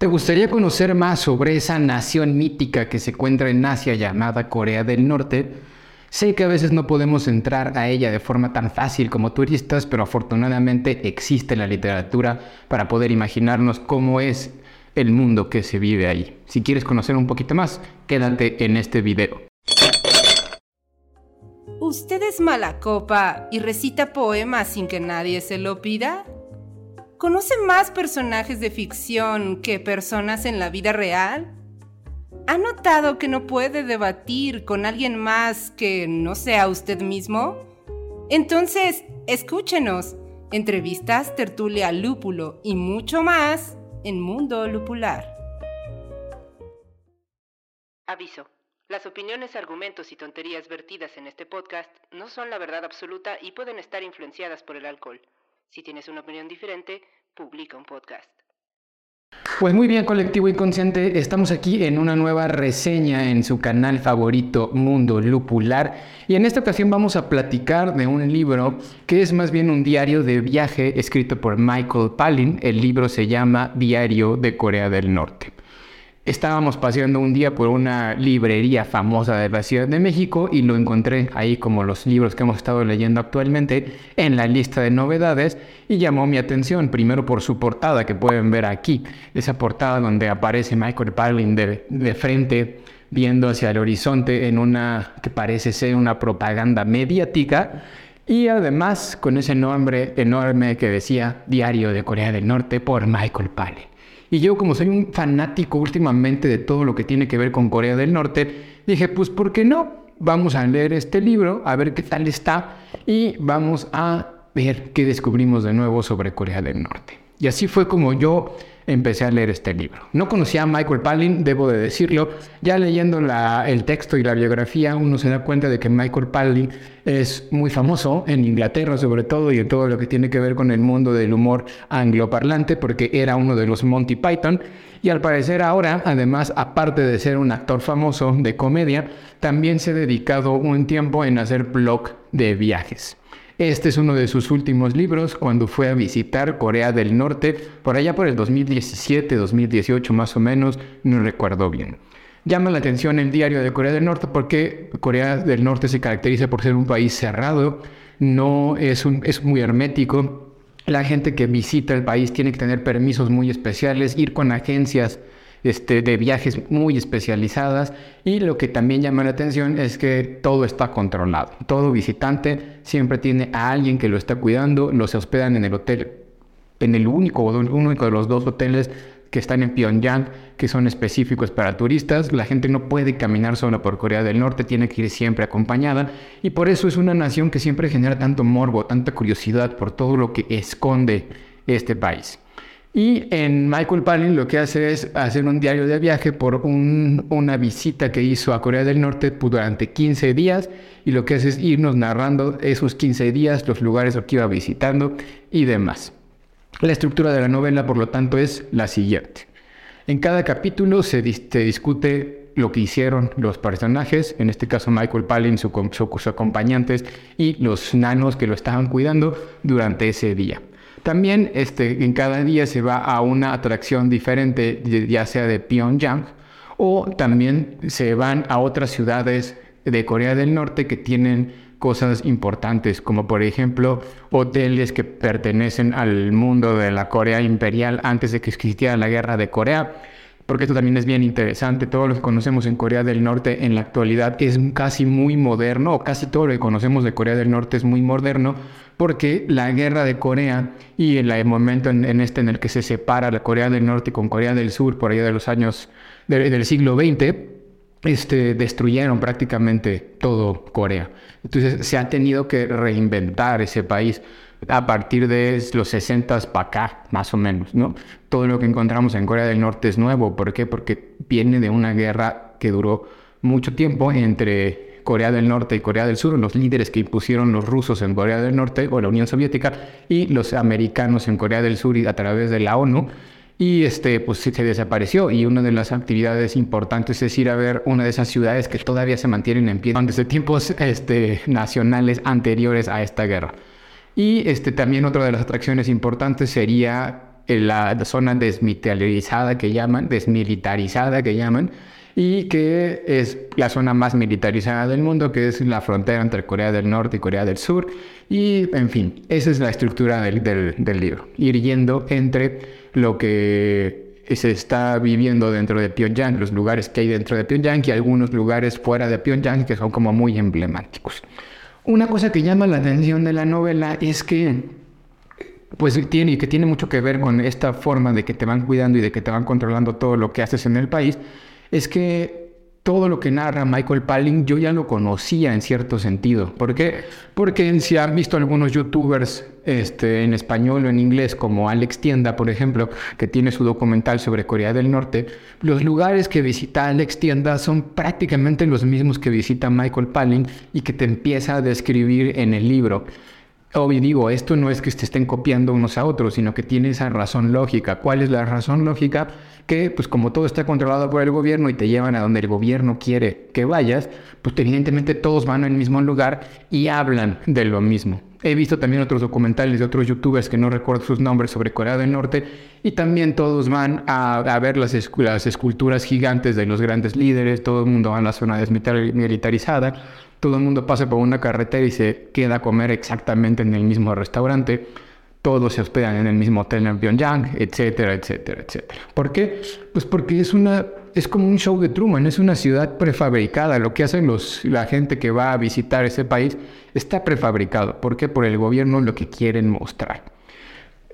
¿Te gustaría conocer más sobre esa nación mítica que se encuentra en Asia llamada Corea del Norte? Sé que a veces no podemos entrar a ella de forma tan fácil como turistas, pero afortunadamente existe la literatura para poder imaginarnos cómo es el mundo que se vive ahí. Si quieres conocer un poquito más, quédate en este video. ¿Usted es mala copa y recita poemas sin que nadie se lo pida? ¿Conoce más personajes de ficción que personas en la vida real? ¿Ha notado que no puede debatir con alguien más que no sea usted mismo? Entonces, escúchenos. Entrevistas, tertulia, lúpulo y mucho más en Mundo Lupular. Aviso. Las opiniones, argumentos y tonterías vertidas en este podcast no son la verdad absoluta y pueden estar influenciadas por el alcohol. Si tienes una opinión diferente, publica un podcast. Pues muy bien, colectivo inconsciente, estamos aquí en una nueva reseña en su canal favorito Mundo Lupular y en esta ocasión vamos a platicar de un libro que es más bien un diario de viaje escrito por Michael Palin. El libro se llama Diario de Corea del Norte. Estábamos paseando un día por una librería famosa de la Ciudad de México y lo encontré ahí como los libros que hemos estado leyendo actualmente en la lista de novedades y llamó mi atención primero por su portada que pueden ver aquí, esa portada donde aparece Michael Palin de, de frente viendo hacia el horizonte en una que parece ser una propaganda mediática y además con ese nombre enorme que decía Diario de Corea del Norte por Michael Palin. Y yo como soy un fanático últimamente de todo lo que tiene que ver con Corea del Norte, dije, pues ¿por qué no? Vamos a leer este libro, a ver qué tal está y vamos a ver qué descubrimos de nuevo sobre Corea del Norte. Y así fue como yo empecé a leer este libro. No conocía a Michael Palin, debo de decirlo. Ya leyendo el texto y la biografía, uno se da cuenta de que Michael Palin es muy famoso en Inglaterra sobre todo y en todo lo que tiene que ver con el mundo del humor angloparlante porque era uno de los Monty Python y al parecer ahora, además, aparte de ser un actor famoso de comedia, también se ha dedicado un tiempo en hacer blog de viajes. Este es uno de sus últimos libros cuando fue a visitar Corea del Norte, por allá por el 2017, 2018 más o menos, no recuerdo bien. Llama la atención el diario de Corea del Norte porque Corea del Norte se caracteriza por ser un país cerrado, no es, un, es muy hermético. La gente que visita el país tiene que tener permisos muy especiales, ir con agencias este, de viajes muy especializadas y lo que también llama la atención es que todo está controlado. Todo visitante siempre tiene a alguien que lo está cuidando, los hospedan en el hotel, en el único o único de los dos hoteles que están en Pyongyang, que son específicos para turistas. La gente no puede caminar sola por Corea del Norte, tiene que ir siempre acompañada. Y por eso es una nación que siempre genera tanto morbo, tanta curiosidad por todo lo que esconde este país. Y en Michael Palin lo que hace es hacer un diario de viaje por una visita que hizo a Corea del Norte durante 15 días y lo que hace es irnos narrando esos 15 días, los lugares que iba visitando y demás. La estructura de la novela, por lo tanto, es la siguiente. En cada capítulo se, discute lo que hicieron los personajes, en este caso Michael Palin, sus acompañantes y los nanos que lo estaban cuidando durante ese día. También este, en cada día se va a una atracción diferente, ya sea de Pyongyang, o también se van a otras ciudades de Corea del Norte que tienen cosas importantes, como por ejemplo hoteles que pertenecen al mundo de la Corea imperial antes de que existiera la guerra de Corea porque esto también es bien interesante. Todo lo que conocemos en Corea del Norte en la actualidad es casi muy moderno, o casi todo lo que conocemos de Corea del Norte es muy moderno, porque la guerra de Corea y el momento en, este en el que se separa la Corea del Norte con Corea del Sur, por allá de los años del siglo XX, este, destruyeron prácticamente todo Corea. Entonces se ha tenido que reinventar ese país a partir de los 60 para acá, más o menos, ¿no? Todo lo que encontramos en Corea del Norte es nuevo. ¿Por qué? Porque viene de una guerra que duró mucho tiempo entre Corea del Norte y Corea del Sur, los líderes que impusieron los rusos en Corea del Norte o la Unión Soviética y los americanos en Corea del Sur y a través de la ONU. Y este, pues se desapareció. Y una de las actividades importantes es ir a ver una de esas ciudades que todavía se mantienen en pie desde tiempos este, nacionales anteriores a esta guerra. Y este, también otra de las atracciones importantes sería la zona desmilitarizada que llaman, desmilitarizada que llaman, y que es la zona más militarizada del mundo, que es la frontera entre Corea del Norte y Corea del Sur. Y, en fin, esa es la estructura del, del, libro, ir yendo entre lo que se está viviendo dentro de Pyongyang, los lugares que hay dentro de Pyongyang y algunos lugares fuera de Pyongyang que son como muy emblemáticos. Una cosa que llama la atención de la novela es que pues tiene que tiene mucho que ver con esta forma de que te van cuidando y de que te van controlando todo lo que haces en el país, es que todo lo que narra Michael Palin yo ya lo conocía en cierto sentido. ¿Por qué? Porque si han visto algunos youtubers este, en español o en inglés, como Alex Tienda, por ejemplo, que tiene su documental sobre Corea del Norte, los lugares que visita Alex Tienda son prácticamente los mismos que visita Michael Palin y que te empieza a describir en el libro. Obvio, digo, esto no es que se estén copiando unos a otros, sino que tiene esa razón lógica. ¿Cuál es la razón lógica? Que, pues como todo está controlado por el gobierno y te llevan a donde el gobierno quiere que vayas, pues evidentemente todos van al mismo lugar y hablan de lo mismo. He visto también otros documentales de otros youtubers que no recuerdo sus nombres sobre Corea del Norte y también todos van a, ver las, las, esculturas gigantes de los grandes líderes, todo el mundo va a la zona desmilitarizada todo el mundo pasa por una carretera y se queda a comer exactamente en el mismo restaurante, todos se hospedan en el mismo hotel en Pyongyang, etcétera, etcétera, etcétera. ¿Por qué? Pues porque es una es como un show de Truman, es una ciudad prefabricada. Lo que hacen los, la gente que va a visitar ese país está prefabricado. ¿Por qué? Por el gobierno lo que quieren mostrar.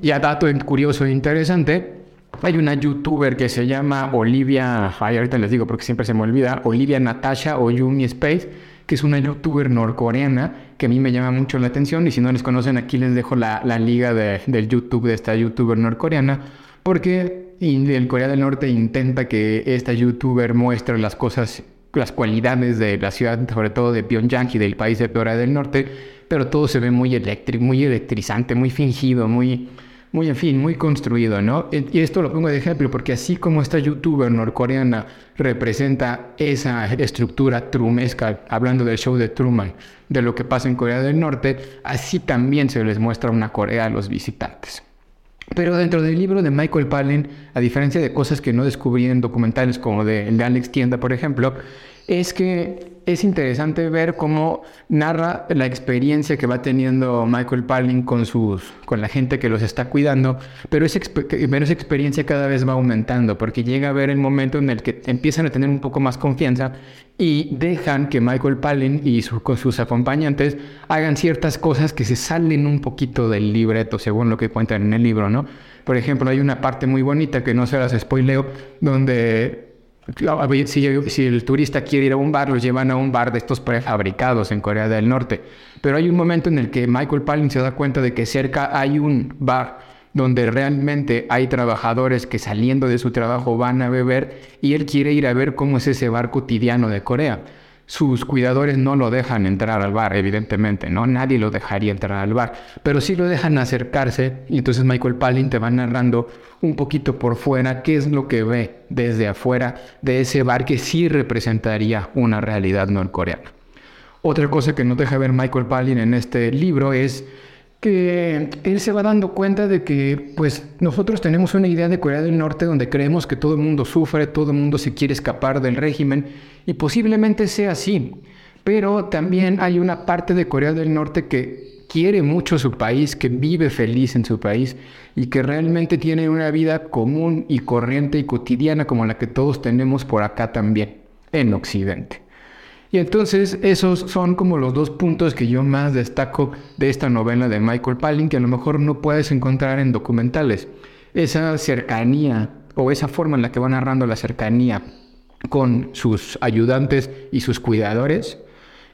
Ya dato curioso e interesante, hay una youtuber que se llama Olivia, ay, ahorita les digo porque siempre se me olvida, Olivia Natasha o Yumi Space, que es una youtuber norcoreana que a mí me llama mucho la atención y si no les conocen aquí les dejo la, la liga de, del YouTube de esta youtuber norcoreana porque el Corea del Norte intenta que esta youtuber muestre las cosas, las cualidades de la ciudad, sobre todo de Pyongyang y del país de Corea del Norte, pero todo se ve muy eléctrico, muy electrizante, muy fingido, muy muy, en fin, muy construido, ¿no? Y esto lo pongo de ejemplo porque así como esta youtuber norcoreana representa esa estructura trumesca, hablando del show de Truman, de lo que pasa en Corea del Norte, así también se les muestra una Corea a los visitantes. Pero dentro del libro de Michael Palin, a diferencia de cosas que no descubrí en documentales como de, el de Alex Tienda, por ejemplo, es que es interesante ver cómo narra la experiencia que va teniendo Michael Palin con, sus, con la gente que los está cuidando, pero esa, esa experiencia cada vez va aumentando, porque llega a ver el momento en el que empiezan a tener un poco más confianza y dejan que Michael Palin y con sus acompañantes hagan ciertas cosas que se salen un poquito del libreto, según lo que cuentan en el libro, ¿no? Por ejemplo, hay una parte muy bonita que no se las spoileo, donde si, el turista quiere ir a un bar, los llevan a un bar de estos prefabricados en Corea del Norte. Pero hay un momento en el que Michael Palin se da cuenta de que cerca hay un bar donde realmente hay trabajadores que saliendo de su trabajo van a beber y él quiere ir a ver cómo es ese bar cotidiano de Corea sus cuidadores no lo dejan entrar al bar, evidentemente, ¿no? Nadie lo dejaría entrar al bar, pero sí lo dejan acercarse y entonces Michael Palin te va narrando un poquito por fuera qué es lo que ve desde afuera de ese bar que sí representaría una realidad norcoreana. Otra cosa que no deja ver Michael Palin en este libro es que él se va dando cuenta de que pues nosotros tenemos una idea de Corea del Norte donde creemos que todo el mundo sufre, todo el mundo se quiere escapar del régimen y posiblemente sea así, pero también hay una parte de Corea del Norte que quiere mucho su país, que vive feliz en su país y que realmente tiene una vida común y corriente y cotidiana como la que todos tenemos por acá también, en Occidente. Y entonces esos son como los dos puntos que yo más destaco de esta novela de Michael Palin, que a lo mejor no puedes encontrar en documentales. Esa cercanía o esa forma en la que va narrando la cercanía con sus ayudantes y sus cuidadores.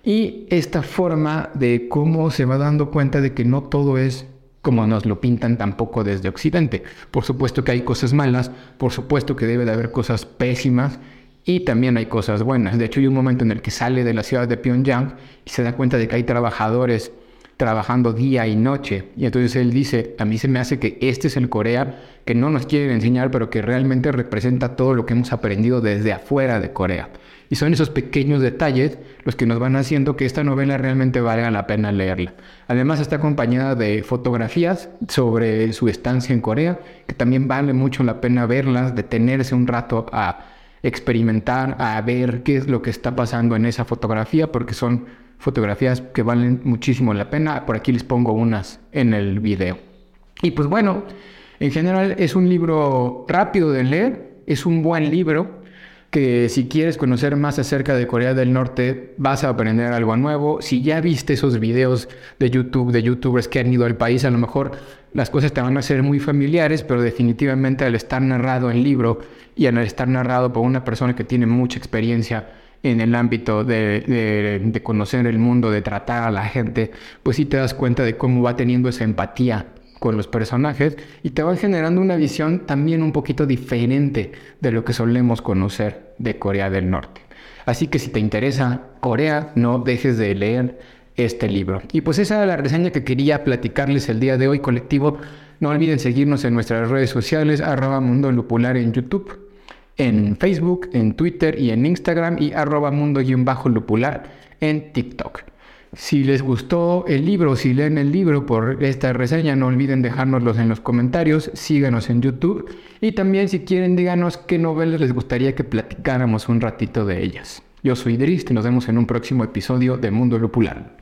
Y esta forma de cómo se va dando cuenta de que no todo es como nos lo pintan tampoco desde Occidente. Por supuesto que hay cosas malas, por supuesto que debe de haber cosas pésimas y también hay cosas buenas. De hecho, hay un momento en el que sale de la ciudad de Pyongyang y se da cuenta de que hay trabajadores trabajando día y noche. Y entonces él dice, a mí se me hace que este es el Corea que no nos quieren enseñar, pero que realmente representa todo lo que hemos aprendido desde afuera de Corea. Y son esos pequeños detalles los que nos van haciendo que esta novela realmente valga la pena leerla. Además está acompañada de fotografías sobre su estancia en Corea, que también vale mucho la pena verlas, detenerse un rato a experimentar, a ver qué es lo que está pasando en esa fotografía, porque son fotografías que valen muchísimo la pena. Por aquí les pongo unas en el video. Y pues bueno, en general es un libro rápido de leer, es un buen libro que si quieres conocer más acerca de Corea del Norte vas a aprender algo nuevo. Si ya viste esos videos de YouTube, de youtubers que han ido al país, a lo mejor las cosas te van a ser muy familiares, pero definitivamente al estar narrado en libro y al estar narrado por una persona que tiene mucha experiencia en el ámbito de, de, conocer el mundo, de tratar a la gente, pues sí te das cuenta de cómo va teniendo esa empatía con los personajes y te va generando una visión también un poquito diferente de lo que solemos conocer de Corea del Norte. Así que si te interesa Corea, no dejes de leer este libro. Y pues esa era la reseña que quería platicarles el día de hoy, colectivo. No olviden seguirnos en nuestras redes sociales, arroba Mundo Lupular en YouTube en Facebook, en Twitter y en Instagram y arroba mundo-lupular en TikTok. Si les gustó el libro, si leen el libro por esta reseña, no olviden dejárnoslos en los comentarios, síganos en YouTube y también si quieren díganos qué novelas les gustaría que platicáramos un ratito de ellas. Yo soy Idris y nos vemos en un próximo episodio de Mundo Lupular.